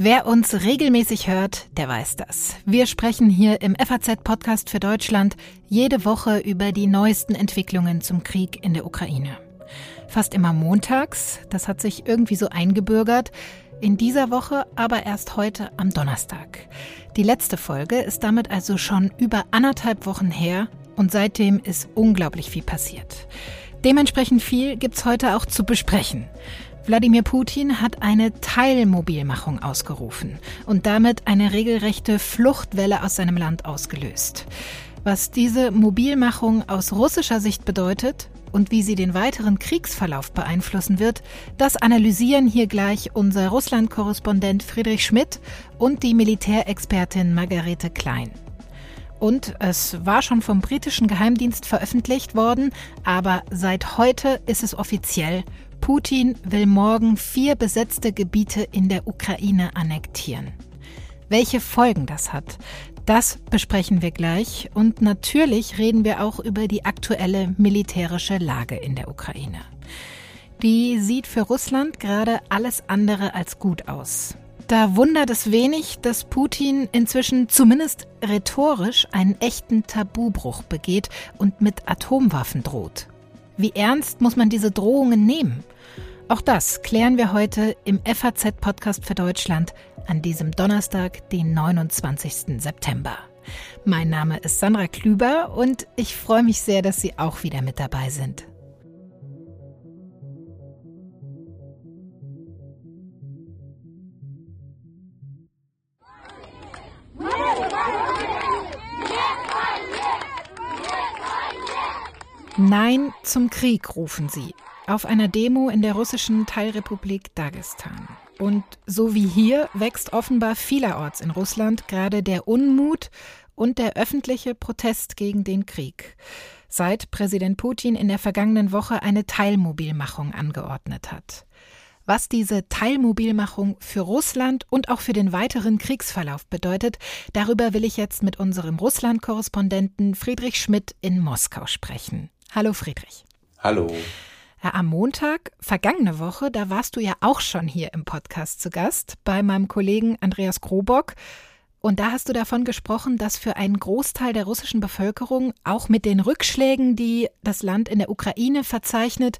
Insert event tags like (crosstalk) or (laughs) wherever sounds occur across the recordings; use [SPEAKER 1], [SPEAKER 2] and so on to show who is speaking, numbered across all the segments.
[SPEAKER 1] Wer uns regelmäßig hört, der weiß das. Wir sprechen hier im FAZ-Podcast für Deutschland jede Woche über die neuesten Entwicklungen zum Krieg in der Ukraine. Fast immer montags, das hat sich irgendwie so eingebürgert, in dieser Woche aber erst heute am Donnerstag. Die letzte Folge ist damit also schon über anderthalb Wochen her und seitdem ist unglaublich viel passiert. Dementsprechend viel gibt's heute auch zu besprechen. Wladimir Putin hat eine Teilmobilmachung ausgerufen und damit eine regelrechte Fluchtwelle aus seinem Land ausgelöst. Was diese Mobilmachung aus russischer Sicht bedeutet und wie sie den weiteren Kriegsverlauf beeinflussen wird, das analysieren hier gleich unser Russland-Korrespondent Friedrich Schmidt und die Militärexpertin Margarete Klein. Und es war schon vom britischen Geheimdienst veröffentlicht worden, aber seit heute ist es offiziell. Putin will morgen vier besetzte Gebiete in der Ukraine annektieren. Welche Folgen das hat, das besprechen wir gleich und natürlich reden wir auch über die aktuelle militärische Lage in der Ukraine. Die sieht für Russland gerade alles andere als gut aus. Da wundert es wenig, dass Putin inzwischen zumindest rhetorisch einen echten Tabubruch begeht und mit Atomwaffen droht. Wie ernst muss man diese Drohungen nehmen? Auch das klären wir heute im FAZ-Podcast für Deutschland an diesem Donnerstag, den 29. September. Mein Name ist Sandra Klüber und ich freue mich sehr, dass Sie auch wieder mit dabei sind. Nein zum Krieg, rufen sie. Auf einer Demo in der russischen Teilrepublik Dagestan. Und so wie hier wächst offenbar vielerorts in Russland gerade der Unmut und der öffentliche Protest gegen den Krieg, seit Präsident Putin in der vergangenen Woche eine Teilmobilmachung angeordnet hat. Was diese Teilmobilmachung für Russland und auch für den weiteren Kriegsverlauf bedeutet, darüber will ich jetzt mit unserem Russland-Korrespondenten Friedrich Schmidt in Moskau sprechen. Hallo Friedrich.
[SPEAKER 2] Hallo.
[SPEAKER 1] Am Montag, vergangene Woche, da warst du ja auch schon hier im Podcast zu Gast bei meinem Kollegen Andreas Krobock. Und da hast du davon gesprochen, dass für einen Großteil der russischen Bevölkerung, auch mit den Rückschlägen, die das Land in der Ukraine verzeichnet,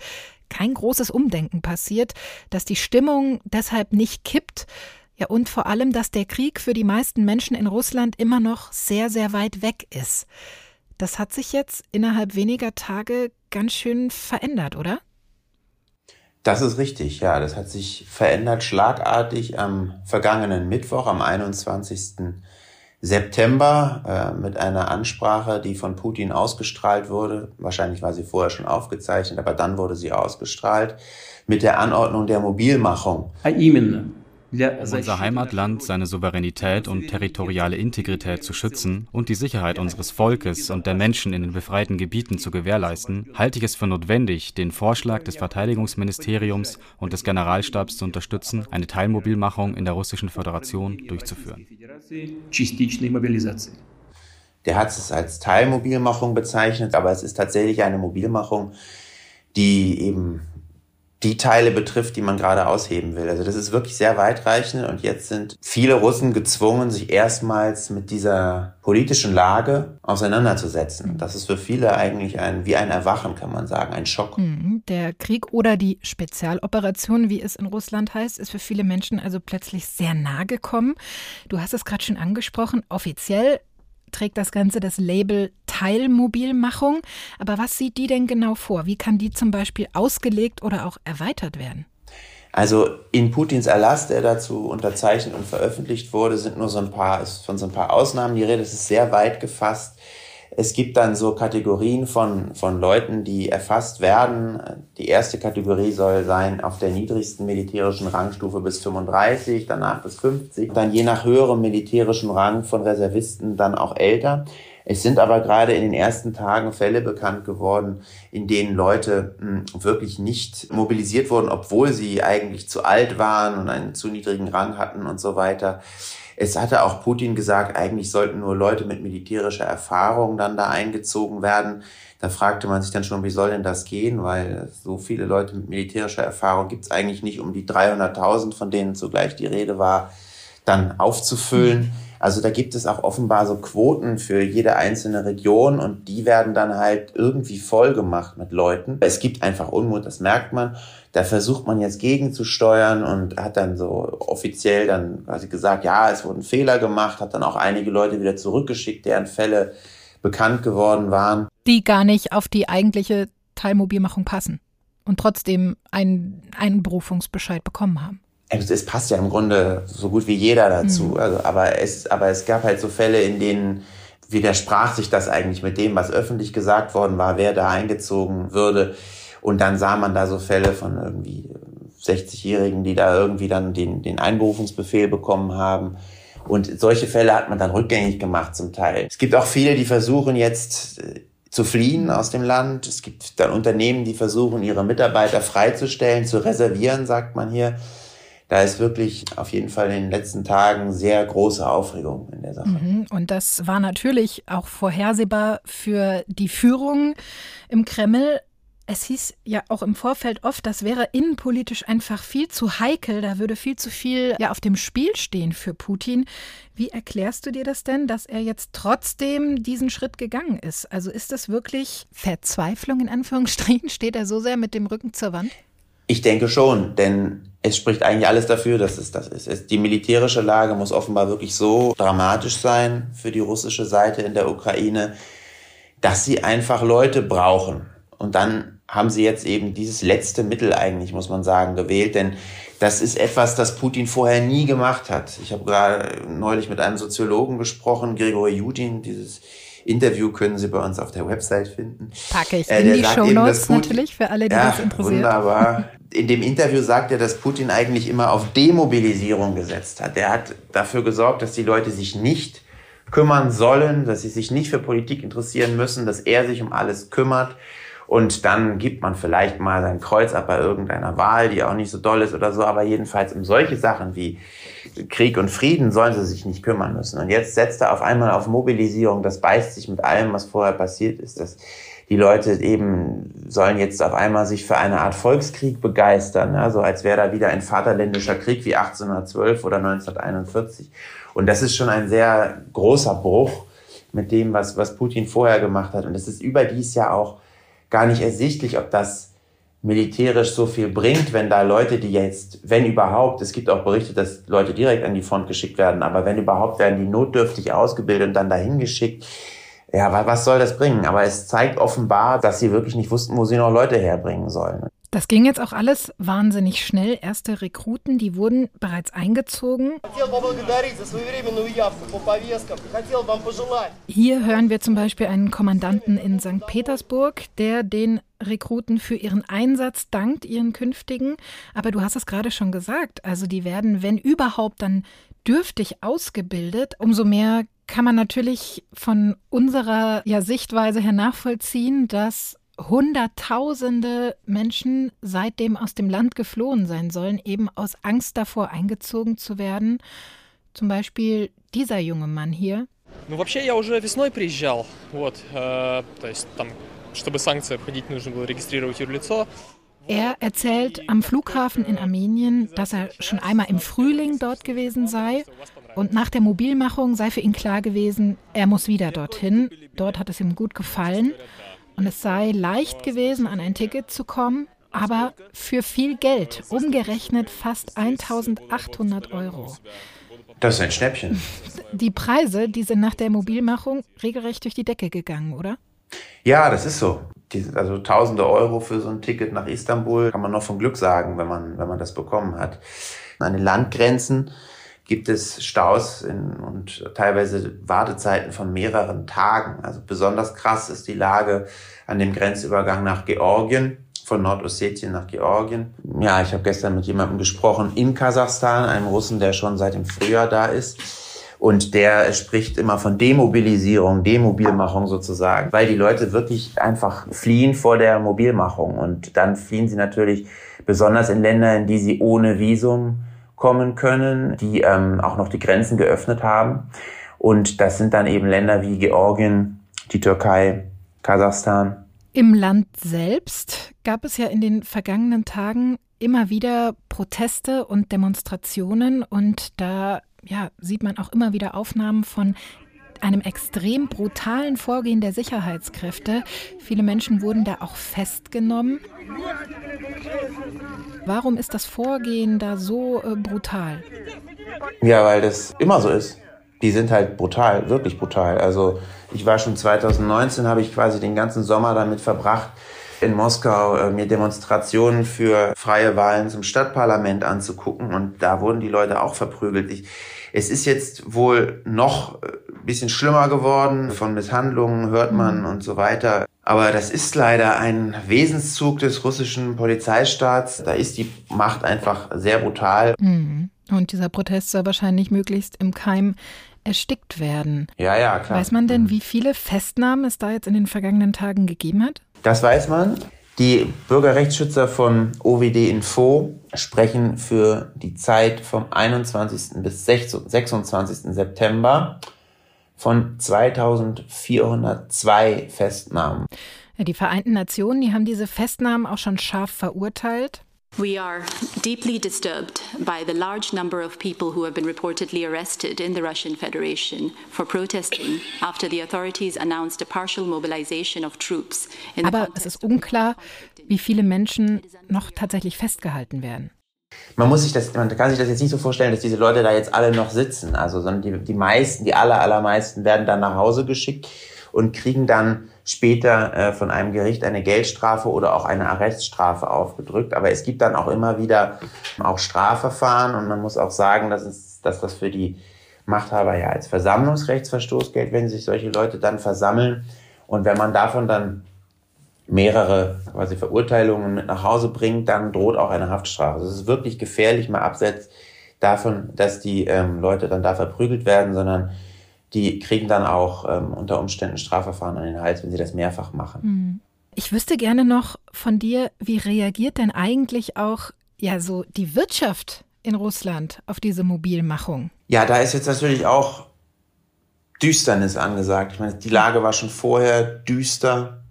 [SPEAKER 1] kein großes Umdenken passiert, dass die Stimmung deshalb nicht kippt. Ja, und vor allem, dass der Krieg für die meisten Menschen in Russland immer noch sehr, sehr weit weg ist. Das hat sich jetzt innerhalb weniger Tage ganz schön verändert, oder?
[SPEAKER 2] Das ist richtig, ja. Das hat sich verändert schlagartig am vergangenen Mittwoch, am 21. September, äh, mit einer Ansprache, die von Putin ausgestrahlt wurde. Wahrscheinlich war sie vorher schon aufgezeichnet, aber dann wurde sie ausgestrahlt mit der Anordnung der Mobilmachung.
[SPEAKER 3] Um unser Heimatland, seine Souveränität und territoriale Integrität zu schützen und die Sicherheit unseres Volkes und der Menschen in den befreiten Gebieten zu gewährleisten, halte ich es für notwendig, den Vorschlag des Verteidigungsministeriums und des Generalstabs zu unterstützen, eine Teilmobilmachung in der Russischen Föderation durchzuführen.
[SPEAKER 2] Der hat es als Teilmobilmachung bezeichnet, aber es ist tatsächlich eine Mobilmachung, die eben die Teile betrifft, die man gerade ausheben will. Also das ist wirklich sehr weitreichend und jetzt sind viele Russen gezwungen, sich erstmals mit dieser politischen Lage auseinanderzusetzen. Das ist für viele eigentlich ein, wie ein Erwachen, kann man sagen, ein Schock.
[SPEAKER 1] Mhm. Der Krieg oder die Spezialoperation, wie es in Russland heißt, ist für viele Menschen also plötzlich sehr nahe gekommen. Du hast es gerade schon angesprochen. Offiziell trägt das Ganze das Label Teilmobilmachung. Aber was sieht die denn genau vor? Wie kann die zum Beispiel ausgelegt oder auch erweitert werden?
[SPEAKER 2] Also in Putins Erlass, der dazu unterzeichnet und veröffentlicht wurde, sind nur so ein paar, ist von so ein paar Ausnahmen die Rede. Es ist sehr weit gefasst. Es gibt dann so Kategorien von, von Leuten, die erfasst werden. Die erste Kategorie soll sein auf der niedrigsten militärischen Rangstufe bis 35, danach bis 50, dann je nach höherem militärischen Rang von Reservisten dann auch älter. Es sind aber gerade in den ersten Tagen Fälle bekannt geworden, in denen Leute hm, wirklich nicht mobilisiert wurden, obwohl sie eigentlich zu alt waren und einen zu niedrigen Rang hatten und so weiter. Es hatte auch Putin gesagt, eigentlich sollten nur Leute mit militärischer Erfahrung dann da eingezogen werden. Da fragte man sich dann schon, wie soll denn das gehen, weil so viele Leute mit militärischer Erfahrung gibt es eigentlich nicht, um die 300.000, von denen zugleich die Rede war, dann aufzufüllen. Also da gibt es auch offenbar so Quoten für jede einzelne Region und die werden dann halt irgendwie voll gemacht mit Leuten. Es gibt einfach Unmut, das merkt man. Da versucht man jetzt gegenzusteuern und hat dann so offiziell dann quasi gesagt, ja, es wurden Fehler gemacht, hat dann auch einige Leute wieder zurückgeschickt, deren Fälle bekannt geworden waren.
[SPEAKER 1] Die gar nicht auf die eigentliche Teilmobilmachung passen und trotzdem einen, einen Berufungsbescheid bekommen haben
[SPEAKER 2] es passt ja im Grunde so gut wie jeder dazu. Mhm. Also, aber es, aber es gab halt so Fälle, in denen widersprach sich das eigentlich mit dem, was öffentlich gesagt worden war, wer da eingezogen würde. Und dann sah man da so Fälle von irgendwie 60-Jährigen, die da irgendwie dann den, den Einberufungsbefehl bekommen haben. Und solche Fälle hat man dann rückgängig gemacht zum Teil. Es gibt auch viele, die versuchen jetzt äh, zu fliehen aus dem Land. Es gibt dann Unternehmen, die versuchen, ihre Mitarbeiter freizustellen, zu reservieren, sagt man hier da ist wirklich auf jeden Fall in den letzten Tagen sehr große Aufregung in der Sache. Mhm.
[SPEAKER 1] Und das war natürlich auch vorhersehbar für die Führung im Kreml. Es hieß ja auch im Vorfeld oft, das wäre innenpolitisch einfach viel zu heikel, da würde viel zu viel ja auf dem Spiel stehen für Putin. Wie erklärst du dir das denn, dass er jetzt trotzdem diesen Schritt gegangen ist? Also ist das wirklich Verzweiflung in Anführungsstrichen? (laughs) Steht er so sehr mit dem Rücken zur Wand?
[SPEAKER 2] Ich denke schon, denn es spricht eigentlich alles dafür, dass es das ist. Die militärische Lage muss offenbar wirklich so dramatisch sein für die russische Seite in der Ukraine, dass sie einfach Leute brauchen. Und dann haben sie jetzt eben dieses letzte Mittel eigentlich, muss man sagen, gewählt, denn das ist etwas, das Putin vorher nie gemacht hat. Ich habe gerade neulich mit einem Soziologen gesprochen, Grigori Judin, dieses Interview können Sie bei uns auf der Website finden.
[SPEAKER 1] Packe ich äh, in die Show Notes natürlich für alle, die ja, das interessiert.
[SPEAKER 2] Wunderbar. In dem Interview sagt er, dass Putin eigentlich immer auf Demobilisierung gesetzt hat. Er hat dafür gesorgt, dass die Leute sich nicht kümmern sollen, dass sie sich nicht für Politik interessieren müssen, dass er sich um alles kümmert. Und dann gibt man vielleicht mal sein Kreuz ab bei irgendeiner Wahl, die auch nicht so doll ist oder so. Aber jedenfalls um solche Sachen wie Krieg und Frieden sollen sie sich nicht kümmern müssen. Und jetzt setzt er auf einmal auf Mobilisierung. Das beißt sich mit allem, was vorher passiert ist. Dass die Leute eben sollen jetzt auf einmal sich für eine Art Volkskrieg begeistern. Ne? So als wäre da wieder ein vaterländischer Krieg wie 1812 oder 1941. Und das ist schon ein sehr großer Bruch mit dem, was, was Putin vorher gemacht hat. Und es ist überdies ja auch gar nicht ersichtlich, ob das militärisch so viel bringt, wenn da Leute, die jetzt, wenn überhaupt, es gibt auch Berichte, dass Leute direkt an die Front geschickt werden, aber wenn überhaupt, werden die notdürftig ausgebildet und dann dahin geschickt. Ja, was soll das bringen? Aber es zeigt offenbar, dass sie wirklich nicht wussten, wo sie noch Leute herbringen sollen.
[SPEAKER 1] Das ging jetzt auch alles wahnsinnig schnell. Erste Rekruten, die wurden bereits eingezogen. Hier hören wir zum Beispiel einen Kommandanten in St. Petersburg, der den Rekruten für ihren Einsatz dankt, ihren künftigen. Aber du hast es gerade schon gesagt, also die werden, wenn überhaupt, dann dürftig ausgebildet. Umso mehr kann man natürlich von unserer ja, Sichtweise her nachvollziehen, dass Hunderttausende Menschen seitdem aus dem Land geflohen sein sollen, eben aus Angst davor eingezogen zu werden. Zum Beispiel dieser junge Mann hier. Ну, вообще, я уже весной приезжал, вот, э, то есть там, чтобы санкции обходить, нужно было регистрировать юрлицо. Er erzählt am Flughafen in Armenien, dass er schon einmal im Frühling dort gewesen sei und nach der Mobilmachung sei für ihn klar gewesen, er muss wieder dorthin. Dort hat es ihm gut gefallen und es sei leicht gewesen, an ein Ticket zu kommen, aber für viel Geld, umgerechnet fast 1800 Euro.
[SPEAKER 2] Das ist ein Schnäppchen.
[SPEAKER 1] Die Preise, die sind nach der Mobilmachung regelrecht durch die Decke gegangen, oder?
[SPEAKER 2] Ja, das ist so. Die, also tausende Euro für so ein Ticket nach Istanbul kann man noch von Glück sagen, wenn man, wenn man das bekommen hat. An den Landgrenzen gibt es Staus in, und teilweise Wartezeiten von mehreren Tagen. Also besonders krass ist die Lage an dem Grenzübergang nach Georgien, von Nordossetien nach Georgien. Ja, ich habe gestern mit jemandem gesprochen in Kasachstan, einem Russen, der schon seit dem Frühjahr da ist. Und der spricht immer von Demobilisierung, Demobilmachung sozusagen, weil die Leute wirklich einfach fliehen vor der Mobilmachung. Und dann fliehen sie natürlich besonders in Länder, in die sie ohne Visum kommen können, die ähm, auch noch die Grenzen geöffnet haben. Und das sind dann eben Länder wie Georgien, die Türkei, Kasachstan.
[SPEAKER 1] Im Land selbst gab es ja in den vergangenen Tagen immer wieder Proteste und Demonstrationen und da ja, sieht man auch immer wieder Aufnahmen von einem extrem brutalen Vorgehen der Sicherheitskräfte. Viele Menschen wurden da auch festgenommen. Warum ist das Vorgehen da so äh, brutal?
[SPEAKER 2] Ja, weil das immer so ist. Die sind halt brutal, wirklich brutal. Also ich war schon 2019, habe ich quasi den ganzen Sommer damit verbracht, in Moskau äh, mir Demonstrationen für freie Wahlen zum Stadtparlament anzugucken und da wurden die Leute auch verprügelt. Ich, es ist jetzt wohl noch äh, bisschen schlimmer geworden. Von Misshandlungen hört man mhm. und so weiter. Aber das ist leider ein Wesenszug des russischen Polizeistaats. Da ist die Macht einfach sehr brutal.
[SPEAKER 1] Mhm. Und dieser Protest soll wahrscheinlich möglichst im Keim erstickt werden.
[SPEAKER 2] Ja, ja, klar.
[SPEAKER 1] Weiß man denn, mhm. wie viele Festnahmen es da jetzt in den vergangenen Tagen gegeben hat?
[SPEAKER 2] Das weiß man. Die Bürgerrechtsschützer von OWD Info sprechen für die Zeit vom 21. bis 26. September von 2402 Festnahmen.
[SPEAKER 1] Die Vereinten Nationen, die haben diese Festnahmen auch schon scharf verurteilt.
[SPEAKER 4] We are deeply disturbed by the large number of people who have been reportedly arrested in the Russian Federation for protesting after the authorities announced a partial mobilization of troops.
[SPEAKER 1] Aber es ist unklar, wie viele Menschen noch tatsächlich festgehalten werden.
[SPEAKER 2] Man muss sich das, man kann sich das jetzt nicht so vorstellen, dass diese Leute da jetzt alle noch sitzen, also, sondern die, die meisten, die aller, allermeisten werden dann nach Hause geschickt und kriegen dann später äh, von einem Gericht eine Geldstrafe oder auch eine Arreststrafe aufgedrückt. Aber es gibt dann auch immer wieder auch Strafverfahren und man muss auch sagen, dass, es, dass das für die Machthaber ja als Versammlungsrechtsverstoß gilt, wenn sich solche Leute dann versammeln. Und wenn man davon dann mehrere quasi Verurteilungen mit nach Hause bringt, dann droht auch eine Haftstrafe. Das ist wirklich gefährlich, mal abseits davon, dass die ähm, Leute dann da verprügelt werden, sondern die kriegen dann auch ähm, unter Umständen Strafverfahren an den Hals, wenn sie das mehrfach machen.
[SPEAKER 1] Hm. Ich wüsste gerne noch von dir, wie reagiert denn eigentlich auch ja so die Wirtschaft in Russland auf diese Mobilmachung?
[SPEAKER 2] Ja, da ist jetzt natürlich auch Düsternis angesagt. Ich meine, die Lage war schon vorher düster.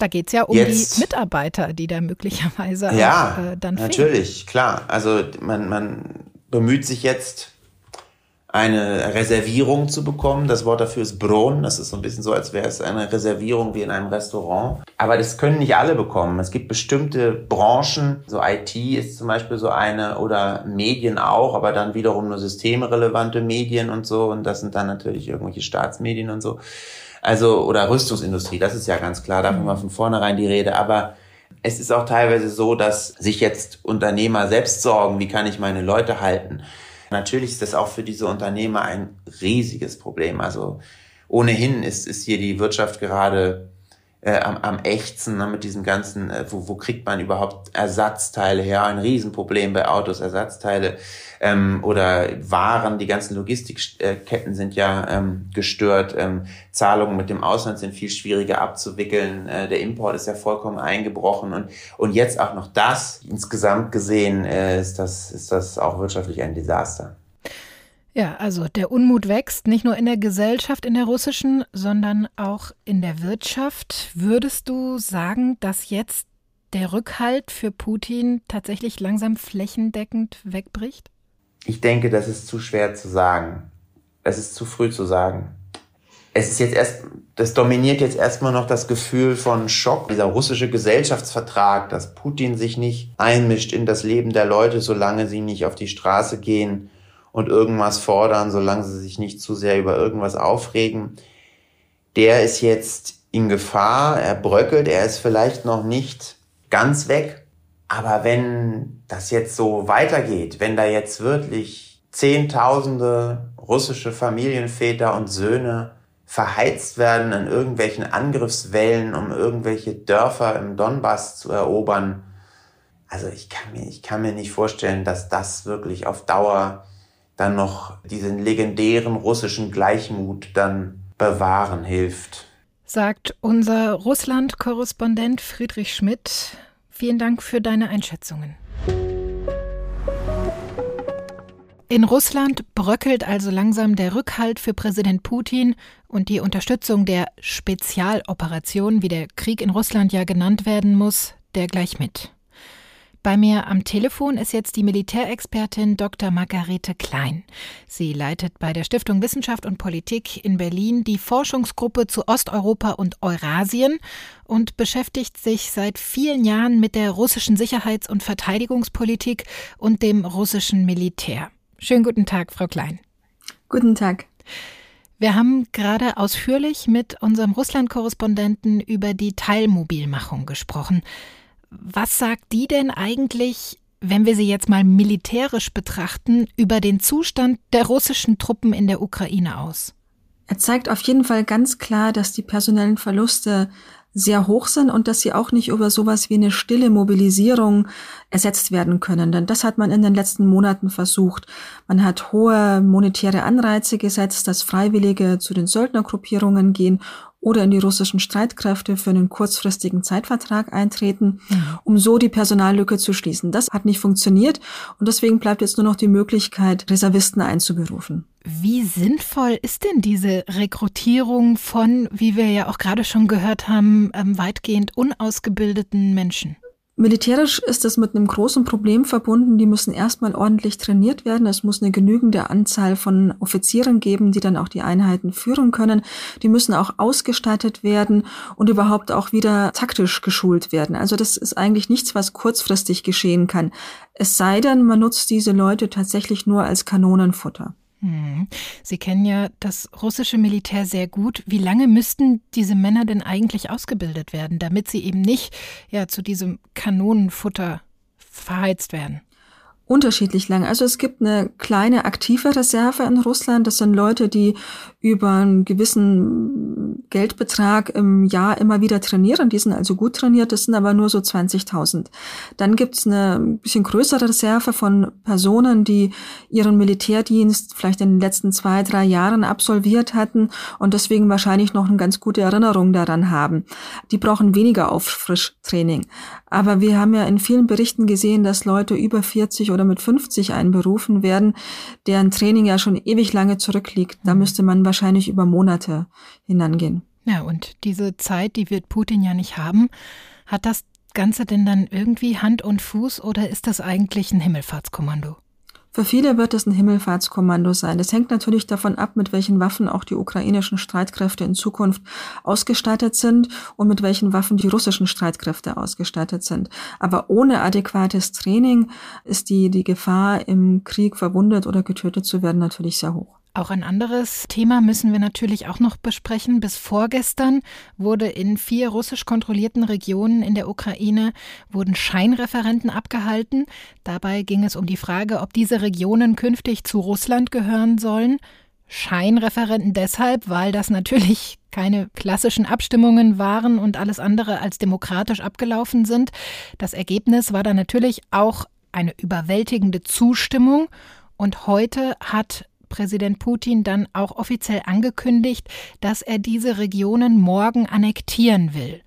[SPEAKER 1] Da geht es ja um jetzt, die Mitarbeiter, die da möglicherweise
[SPEAKER 2] ja,
[SPEAKER 1] auch, äh, dann
[SPEAKER 2] fehlen. natürlich, klar. Also man, man bemüht sich jetzt eine Reservierung zu bekommen. Das Wort dafür ist Bron. Das ist so ein bisschen so, als wäre es eine Reservierung wie in einem Restaurant. Aber das können nicht alle bekommen. Es gibt bestimmte Branchen, so IT ist zum Beispiel so eine oder Medien auch, aber dann wiederum nur systemrelevante Medien und so. Und das sind dann natürlich irgendwelche Staatsmedien und so. Also, oder Rüstungsindustrie, das ist ja ganz klar, davon war von vornherein die Rede. Aber es ist auch teilweise so, dass sich jetzt Unternehmer selbst sorgen, wie kann ich meine Leute halten. Natürlich ist das auch für diese Unternehmer ein riesiges Problem. Also ohnehin ist, ist hier die Wirtschaft gerade äh, am, am ächzen ne, mit diesem ganzen, äh, wo, wo kriegt man überhaupt Ersatzteile her? Ein Riesenproblem bei Autos, Ersatzteile ähm, oder Waren. Die ganzen Logistikketten sind ja ähm, gestört. Ähm, Zahlungen mit dem Ausland sind viel schwieriger abzuwickeln. Äh, der Import ist ja vollkommen eingebrochen und und jetzt auch noch das. Insgesamt gesehen äh, ist das ist das auch wirtschaftlich ein Desaster.
[SPEAKER 1] Ja, also der Unmut wächst nicht nur in der Gesellschaft, in der russischen, sondern auch in der Wirtschaft. Würdest du sagen, dass jetzt der Rückhalt für Putin tatsächlich langsam flächendeckend wegbricht?
[SPEAKER 2] Ich denke, das ist zu schwer zu sagen. Es ist zu früh zu sagen. Es ist jetzt erst, das dominiert jetzt erstmal noch das Gefühl von Schock. Dieser russische Gesellschaftsvertrag, dass Putin sich nicht einmischt in das Leben der Leute, solange sie nicht auf die Straße gehen und irgendwas fordern, solange sie sich nicht zu sehr über irgendwas aufregen. Der ist jetzt in Gefahr, er bröckelt, er ist vielleicht noch nicht ganz weg. Aber wenn das jetzt so weitergeht, wenn da jetzt wirklich Zehntausende russische Familienväter und Söhne verheizt werden in irgendwelchen Angriffswellen, um irgendwelche Dörfer im Donbass zu erobern, also ich kann mir, ich kann mir nicht vorstellen, dass das wirklich auf Dauer dann noch diesen legendären russischen Gleichmut dann bewahren hilft.
[SPEAKER 1] Sagt unser Russland-Korrespondent Friedrich Schmidt. Vielen Dank für deine Einschätzungen. In Russland bröckelt also langsam der Rückhalt für Präsident Putin und die Unterstützung der Spezialoperation, wie der Krieg in Russland ja genannt werden muss, der gleich mit. Bei mir am Telefon ist jetzt die Militärexpertin Dr. Margarete Klein. Sie leitet bei der Stiftung Wissenschaft und Politik in Berlin die Forschungsgruppe zu Osteuropa und Eurasien und beschäftigt sich seit vielen Jahren mit der russischen Sicherheits- und Verteidigungspolitik und dem russischen Militär. Schönen guten Tag, Frau Klein.
[SPEAKER 5] Guten Tag.
[SPEAKER 1] Wir haben gerade ausführlich mit unserem Russland-Korrespondenten über die Teilmobilmachung gesprochen. Was sagt die denn eigentlich, wenn wir sie jetzt mal militärisch betrachten, über den Zustand der russischen Truppen in der Ukraine aus?
[SPEAKER 5] Er zeigt auf jeden Fall ganz klar, dass die personellen Verluste sehr hoch sind und dass sie auch nicht über sowas wie eine stille Mobilisierung ersetzt werden können. Denn das hat man in den letzten Monaten versucht. Man hat hohe monetäre Anreize gesetzt, dass Freiwillige zu den Söldnergruppierungen gehen oder in die russischen Streitkräfte für einen kurzfristigen Zeitvertrag eintreten, um so die Personallücke zu schließen. Das hat nicht funktioniert und deswegen bleibt jetzt nur noch die Möglichkeit, Reservisten einzuberufen.
[SPEAKER 1] Wie sinnvoll ist denn diese Rekrutierung von, wie wir ja auch gerade schon gehört haben, ähm, weitgehend unausgebildeten Menschen?
[SPEAKER 5] Militärisch ist es mit einem großen Problem verbunden. Die müssen erstmal ordentlich trainiert werden. Es muss eine genügende Anzahl von Offizieren geben, die dann auch die Einheiten führen können. Die müssen auch ausgestattet werden und überhaupt auch wieder taktisch geschult werden. Also das ist eigentlich nichts, was kurzfristig geschehen kann. Es sei denn, man nutzt diese Leute tatsächlich nur als Kanonenfutter.
[SPEAKER 1] Hm. Sie kennen ja das russische Militär sehr gut. Wie lange müssten diese Männer denn eigentlich ausgebildet werden, damit sie eben nicht ja zu diesem Kanonenfutter verheizt werden?
[SPEAKER 5] Unterschiedlich lang. Also es gibt eine kleine aktive Reserve in Russland. Das sind Leute, die über einen gewissen Geldbetrag im Jahr immer wieder trainieren. Die sind also gut trainiert. Das sind aber nur so 20.000. Dann gibt's eine bisschen größere Reserve von Personen, die ihren Militärdienst vielleicht in den letzten zwei, drei Jahren absolviert hatten und deswegen wahrscheinlich noch eine ganz gute Erinnerung daran haben. Die brauchen weniger Auffrischtraining. Aber wir haben ja in vielen Berichten gesehen, dass Leute über 40 oder mit 50 einberufen werden, deren Training ja schon ewig lange zurückliegt. Da mhm. müsste man wahrscheinlich über Monate hinangehen.
[SPEAKER 1] Ja, und diese Zeit, die wird Putin ja nicht haben. Hat das Ganze denn dann irgendwie Hand und Fuß oder ist das eigentlich ein Himmelfahrtskommando?
[SPEAKER 5] Für viele wird es ein Himmelfahrtskommando sein. Das hängt natürlich davon ab, mit welchen Waffen auch die ukrainischen Streitkräfte in Zukunft ausgestattet sind und mit welchen Waffen die russischen Streitkräfte ausgestattet sind. Aber ohne adäquates Training ist die, die Gefahr, im Krieg verwundet oder getötet zu werden, natürlich sehr hoch.
[SPEAKER 1] Auch ein anderes Thema müssen wir natürlich auch noch besprechen. Bis vorgestern wurde in vier russisch kontrollierten Regionen in der Ukraine wurden Scheinreferenten abgehalten. Dabei ging es um die Frage, ob diese Regionen künftig zu Russland gehören sollen. Scheinreferenten deshalb, weil das natürlich keine klassischen Abstimmungen waren und alles andere als demokratisch abgelaufen sind. Das Ergebnis war dann natürlich auch eine überwältigende Zustimmung. Und heute hat Präsident Putin dann auch offiziell angekündigt, dass er diese Regionen morgen annektieren will.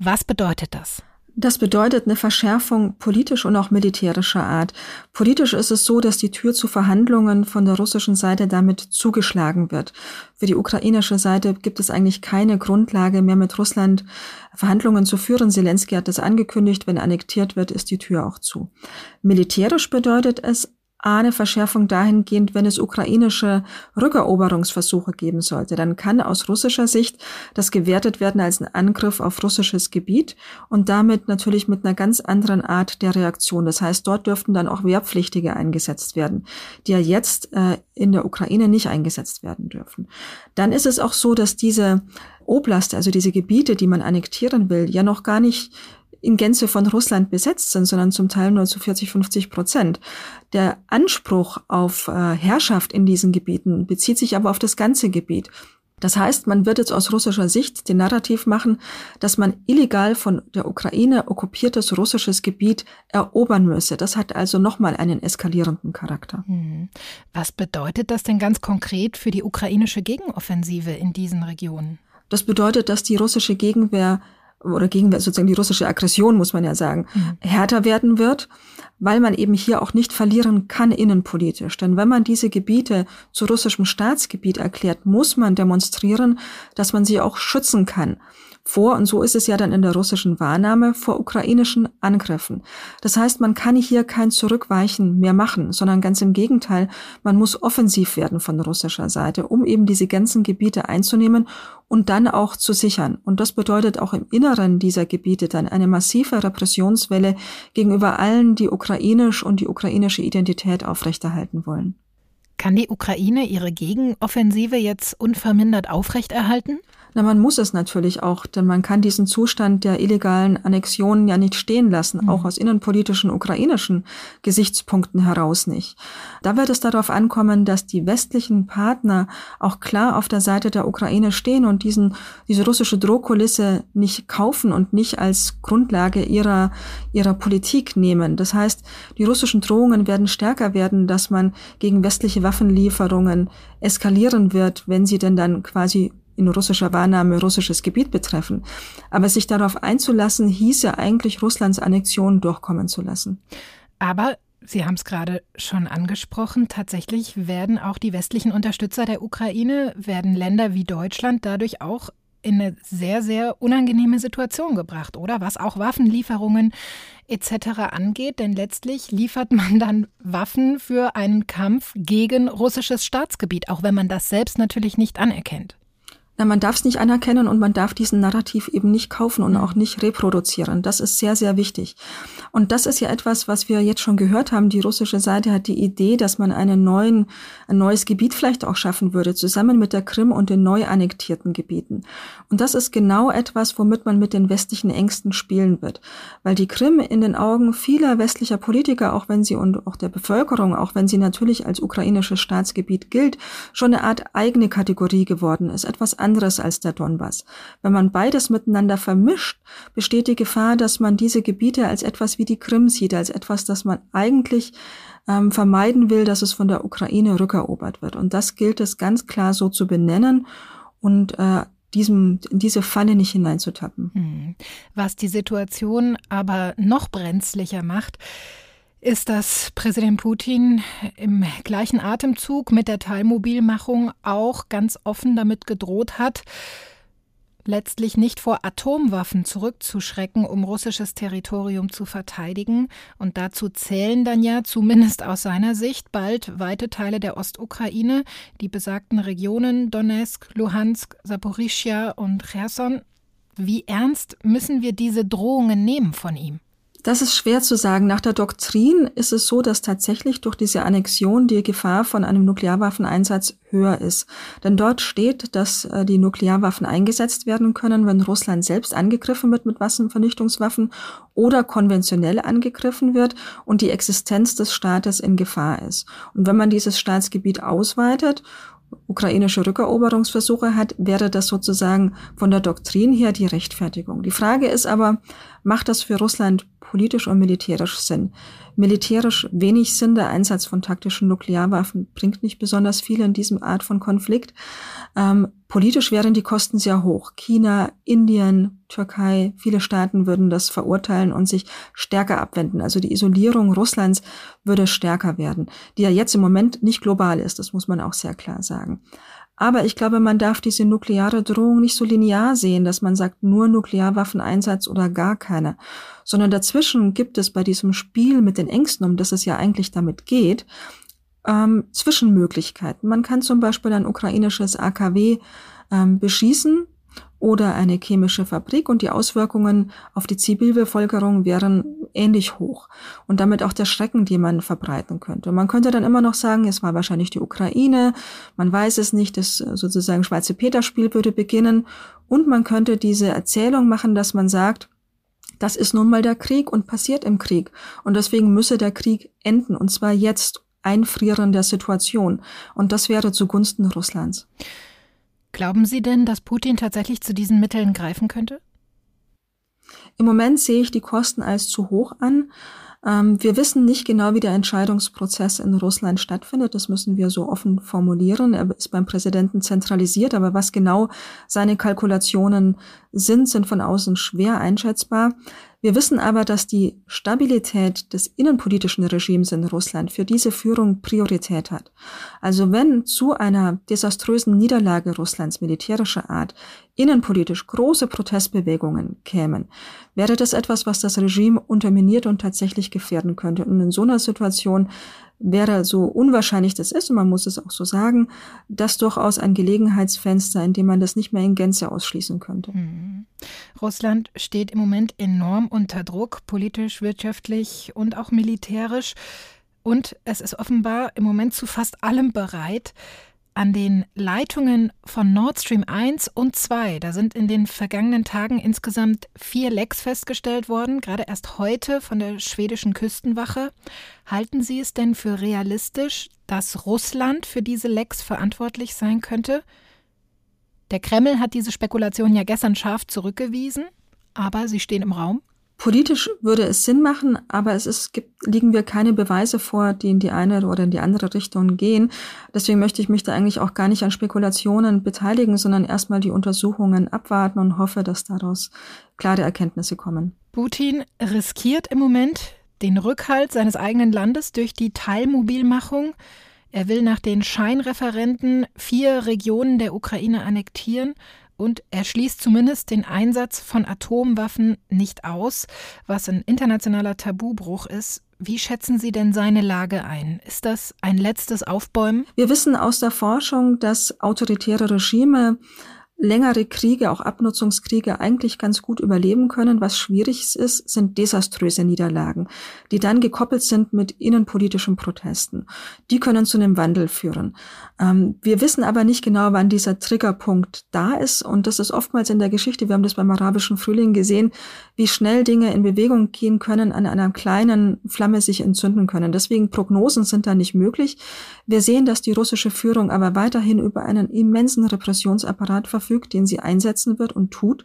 [SPEAKER 1] Was bedeutet das?
[SPEAKER 5] Das bedeutet eine Verschärfung politisch und auch militärischer Art. Politisch ist es so, dass die Tür zu Verhandlungen von der russischen Seite damit zugeschlagen wird. Für die ukrainische Seite gibt es eigentlich keine Grundlage mehr mit Russland Verhandlungen zu führen. Zelensky hat das angekündigt, wenn annektiert wird, ist die Tür auch zu. Militärisch bedeutet es eine Verschärfung dahingehend, wenn es ukrainische Rückeroberungsversuche geben sollte, dann kann aus russischer Sicht das gewertet werden als ein Angriff auf russisches Gebiet und damit natürlich mit einer ganz anderen Art der Reaktion. Das heißt, dort dürften dann auch Wehrpflichtige eingesetzt werden, die ja jetzt äh, in der Ukraine nicht eingesetzt werden dürfen. Dann ist es auch so, dass diese Oblast, also diese Gebiete, die man annektieren will, ja noch gar nicht in Gänze von Russland besetzt sind, sondern zum Teil nur zu 40, 50 Prozent. Der Anspruch auf äh, Herrschaft in diesen Gebieten bezieht sich aber auf das ganze Gebiet. Das heißt, man wird jetzt aus russischer Sicht den Narrativ machen, dass man illegal von der Ukraine okkupiertes russisches Gebiet erobern müsse. Das hat also nochmal einen eskalierenden Charakter. Hm.
[SPEAKER 1] Was bedeutet das denn ganz konkret für die ukrainische Gegenoffensive in diesen Regionen?
[SPEAKER 5] Das bedeutet, dass die russische Gegenwehr oder gegen sozusagen die russische Aggression, muss man ja sagen, mhm. härter werden wird, weil man eben hier auch nicht verlieren kann innenpolitisch. Denn wenn man diese Gebiete zu russischem Staatsgebiet erklärt, muss man demonstrieren, dass man sie auch schützen kann vor, und so ist es ja dann in der russischen Wahrnahme, vor ukrainischen Angriffen. Das heißt, man kann hier kein Zurückweichen mehr machen, sondern ganz im Gegenteil, man muss offensiv werden von russischer Seite, um eben diese ganzen Gebiete einzunehmen und dann auch zu sichern. Und das bedeutet auch im Inneren dieser Gebiete dann eine massive Repressionswelle gegenüber allen, die ukrainisch und die ukrainische Identität aufrechterhalten wollen.
[SPEAKER 1] Kann die Ukraine ihre Gegenoffensive jetzt unvermindert aufrechterhalten?
[SPEAKER 5] Na, man muss es natürlich auch, denn man kann diesen Zustand der illegalen Annexionen ja nicht stehen lassen, mhm. auch aus innenpolitischen ukrainischen Gesichtspunkten heraus nicht. Da wird es darauf ankommen, dass die westlichen Partner auch klar auf der Seite der Ukraine stehen und diesen, diese russische Drohkulisse nicht kaufen und nicht als Grundlage ihrer, ihrer Politik nehmen. Das heißt, die russischen Drohungen werden stärker werden, dass man gegen westliche Waffenlieferungen eskalieren wird, wenn sie denn dann quasi in russischer Wahrnahme russisches Gebiet betreffen. Aber sich darauf einzulassen, hieße eigentlich Russlands Annexion durchkommen zu lassen.
[SPEAKER 1] Aber Sie haben es gerade schon angesprochen. Tatsächlich werden auch die westlichen Unterstützer der Ukraine, werden Länder wie Deutschland dadurch auch in eine sehr, sehr unangenehme Situation gebracht, oder? Was auch Waffenlieferungen etc. angeht. Denn letztlich liefert man dann Waffen für einen Kampf gegen russisches Staatsgebiet, auch wenn man das selbst natürlich nicht anerkennt.
[SPEAKER 5] Na, man darf es nicht anerkennen und man darf diesen Narrativ eben nicht kaufen und mhm. auch nicht reproduzieren. Das ist sehr, sehr wichtig. Und das ist ja etwas, was wir jetzt schon gehört haben. Die russische Seite hat die Idee, dass man einen neuen, ein neues Gebiet vielleicht auch schaffen würde, zusammen mit der Krim und den neu annektierten Gebieten. Und das ist genau etwas, womit man mit den westlichen Ängsten spielen wird. Weil die Krim in den Augen vieler westlicher Politiker, auch wenn sie und auch der Bevölkerung, auch wenn sie natürlich als ukrainisches Staatsgebiet gilt, schon eine Art eigene Kategorie geworden ist. Etwas anderes als der Donbass. Wenn man beides miteinander vermischt, besteht die Gefahr, dass man diese Gebiete als etwas wie die Krim sieht, als etwas, das man eigentlich ähm, vermeiden will, dass es von der Ukraine rückerobert wird. Und das gilt es ganz klar so zu benennen und äh, diesem, in diese Falle nicht hineinzutappen. Hm.
[SPEAKER 1] Was die Situation aber noch brenzlicher macht, ist, dass Präsident Putin im gleichen Atemzug mit der Teilmobilmachung auch ganz offen damit gedroht hat, letztlich nicht vor Atomwaffen zurückzuschrecken, um russisches Territorium zu verteidigen. Und dazu zählen dann ja, zumindest aus seiner Sicht, bald weite Teile der Ostukraine, die besagten Regionen Donetsk, Luhansk, Saporischia und Cherson. Wie ernst müssen wir diese Drohungen nehmen von ihm?
[SPEAKER 5] Das ist schwer zu sagen. Nach der Doktrin ist es so, dass tatsächlich durch diese Annexion die Gefahr von einem Nuklearwaffeneinsatz höher ist. Denn dort steht, dass äh, die Nuklearwaffen eingesetzt werden können, wenn Russland selbst angegriffen wird mit Massenvernichtungswaffen oder konventionell angegriffen wird und die Existenz des Staates in Gefahr ist. Und wenn man dieses Staatsgebiet ausweitet ukrainische Rückeroberungsversuche hat, wäre das sozusagen von der Doktrin her die Rechtfertigung. Die Frage ist aber, macht das für Russland politisch und militärisch Sinn? Militärisch wenig Sinn, der Einsatz von taktischen Nuklearwaffen bringt nicht besonders viel in diesem Art von Konflikt. Ähm, politisch wären die Kosten sehr hoch. China, Indien, Türkei, viele Staaten würden das verurteilen und sich stärker abwenden. Also die Isolierung Russlands würde stärker werden, die ja jetzt im Moment nicht global ist, das muss man auch sehr klar sagen. Aber ich glaube, man darf diese nukleare Drohung nicht so linear sehen, dass man sagt, nur Nuklearwaffeneinsatz oder gar keine, sondern dazwischen gibt es bei diesem Spiel mit den Ängsten, um das es ja eigentlich damit geht, ähm, Zwischenmöglichkeiten. Man kann zum Beispiel ein ukrainisches AKW ähm, beschießen oder eine chemische Fabrik und die Auswirkungen auf die Zivilbevölkerung wären ähnlich hoch und damit auch der Schrecken, die man verbreiten könnte. Man könnte dann immer noch sagen, es war wahrscheinlich die Ukraine, man weiß es nicht, das sozusagen Schwarze Peter-Spiel würde beginnen und man könnte diese Erzählung machen, dass man sagt, das ist nun mal der Krieg und passiert im Krieg und deswegen müsse der Krieg enden und zwar jetzt Einfrieren der Situation und das wäre zugunsten Russlands.
[SPEAKER 1] Glauben Sie denn, dass Putin tatsächlich zu diesen Mitteln greifen könnte?
[SPEAKER 5] Im Moment sehe ich die Kosten als zu hoch an. Ähm, wir wissen nicht genau, wie der Entscheidungsprozess in Russland stattfindet. Das müssen wir so offen formulieren. Er ist beim Präsidenten zentralisiert, aber was genau seine Kalkulationen sind, sind von außen schwer einschätzbar. Wir wissen aber, dass die Stabilität des innenpolitischen Regimes in Russland für diese Führung Priorität hat. Also wenn zu einer desaströsen Niederlage Russlands militärischer Art innenpolitisch große Protestbewegungen kämen, wäre das etwas, was das Regime unterminiert und tatsächlich gefährden könnte. Und in so einer Situation wäre so unwahrscheinlich das ist, und man muss es auch so sagen, das durchaus ein Gelegenheitsfenster, in dem man das nicht mehr in Gänze ausschließen könnte. Mhm.
[SPEAKER 1] Russland steht im Moment enorm unter Druck, politisch, wirtschaftlich und auch militärisch. Und es ist offenbar im Moment zu fast allem bereit an den Leitungen von Nord Stream 1 und 2. Da sind in den vergangenen Tagen insgesamt vier Lecks festgestellt worden, gerade erst heute von der schwedischen Küstenwache. Halten Sie es denn für realistisch, dass Russland für diese Lecks verantwortlich sein könnte? Der Kreml hat diese Spekulation ja gestern scharf zurückgewiesen, aber sie stehen im Raum.
[SPEAKER 5] Politisch würde es Sinn machen, aber es ist, gibt, liegen wir keine Beweise vor, die in die eine oder in die andere Richtung gehen. Deswegen möchte ich mich da eigentlich auch gar nicht an Spekulationen beteiligen, sondern erstmal die Untersuchungen abwarten und hoffe, dass daraus klare Erkenntnisse kommen.
[SPEAKER 1] Putin riskiert im Moment den Rückhalt seines eigenen Landes durch die Teilmobilmachung. Er will nach den Scheinreferenten vier Regionen der Ukraine annektieren und er schließt zumindest den Einsatz von Atomwaffen nicht aus, was ein internationaler Tabubruch ist. Wie schätzen Sie denn seine Lage ein? Ist das ein letztes Aufbäumen?
[SPEAKER 5] Wir wissen aus der Forschung, dass autoritäre Regime längere Kriege, auch Abnutzungskriege eigentlich ganz gut überleben können. Was schwierig ist, sind desaströse Niederlagen, die dann gekoppelt sind mit innenpolitischen Protesten. Die können zu einem Wandel führen. Ähm, wir wissen aber nicht genau, wann dieser Triggerpunkt da ist. Und das ist oftmals in der Geschichte, wir haben das beim arabischen Frühling gesehen, wie schnell Dinge in Bewegung gehen können, an einer kleinen Flamme sich entzünden können. Deswegen Prognosen sind da nicht möglich. Wir sehen, dass die russische Führung aber weiterhin über einen immensen Repressionsapparat verfügt, den sie einsetzen wird und tut.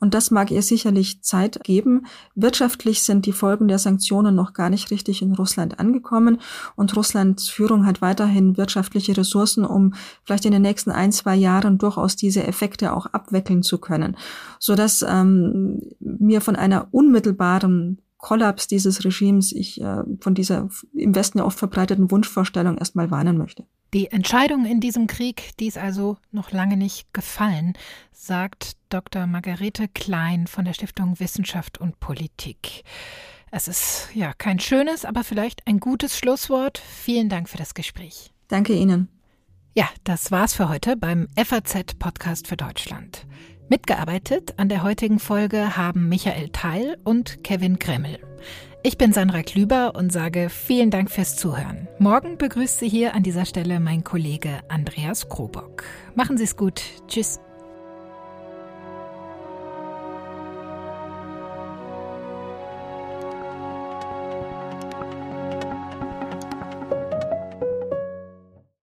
[SPEAKER 5] Und das mag ihr sicherlich Zeit geben. Wirtschaftlich sind die Folgen der Sanktionen noch gar nicht richtig in Russland angekommen. Und Russlands Führung hat weiterhin wirtschaftliche Ressourcen, um vielleicht in den nächsten ein, zwei Jahren durchaus diese Effekte auch abwickeln zu können. Sodass ähm, mir von einer unmittelbaren Kollaps dieses Regimes ich äh, von dieser im Westen ja oft verbreiteten Wunschvorstellung erstmal warnen möchte.
[SPEAKER 1] Die Entscheidung in diesem Krieg, die ist also noch lange nicht gefallen, sagt Dr. Margarete Klein von der Stiftung Wissenschaft und Politik. Es ist ja kein schönes, aber vielleicht ein gutes Schlusswort. Vielen Dank für das Gespräch.
[SPEAKER 5] Danke Ihnen.
[SPEAKER 1] Ja, das war's für heute beim FAZ Podcast für Deutschland. Mitgearbeitet an der heutigen Folge haben Michael Teil und Kevin Kremmel. Ich bin Sandra Klüber und sage vielen Dank fürs Zuhören. Morgen begrüßt Sie hier an dieser Stelle mein Kollege Andreas Krobock. Machen Sie es gut. Tschüss.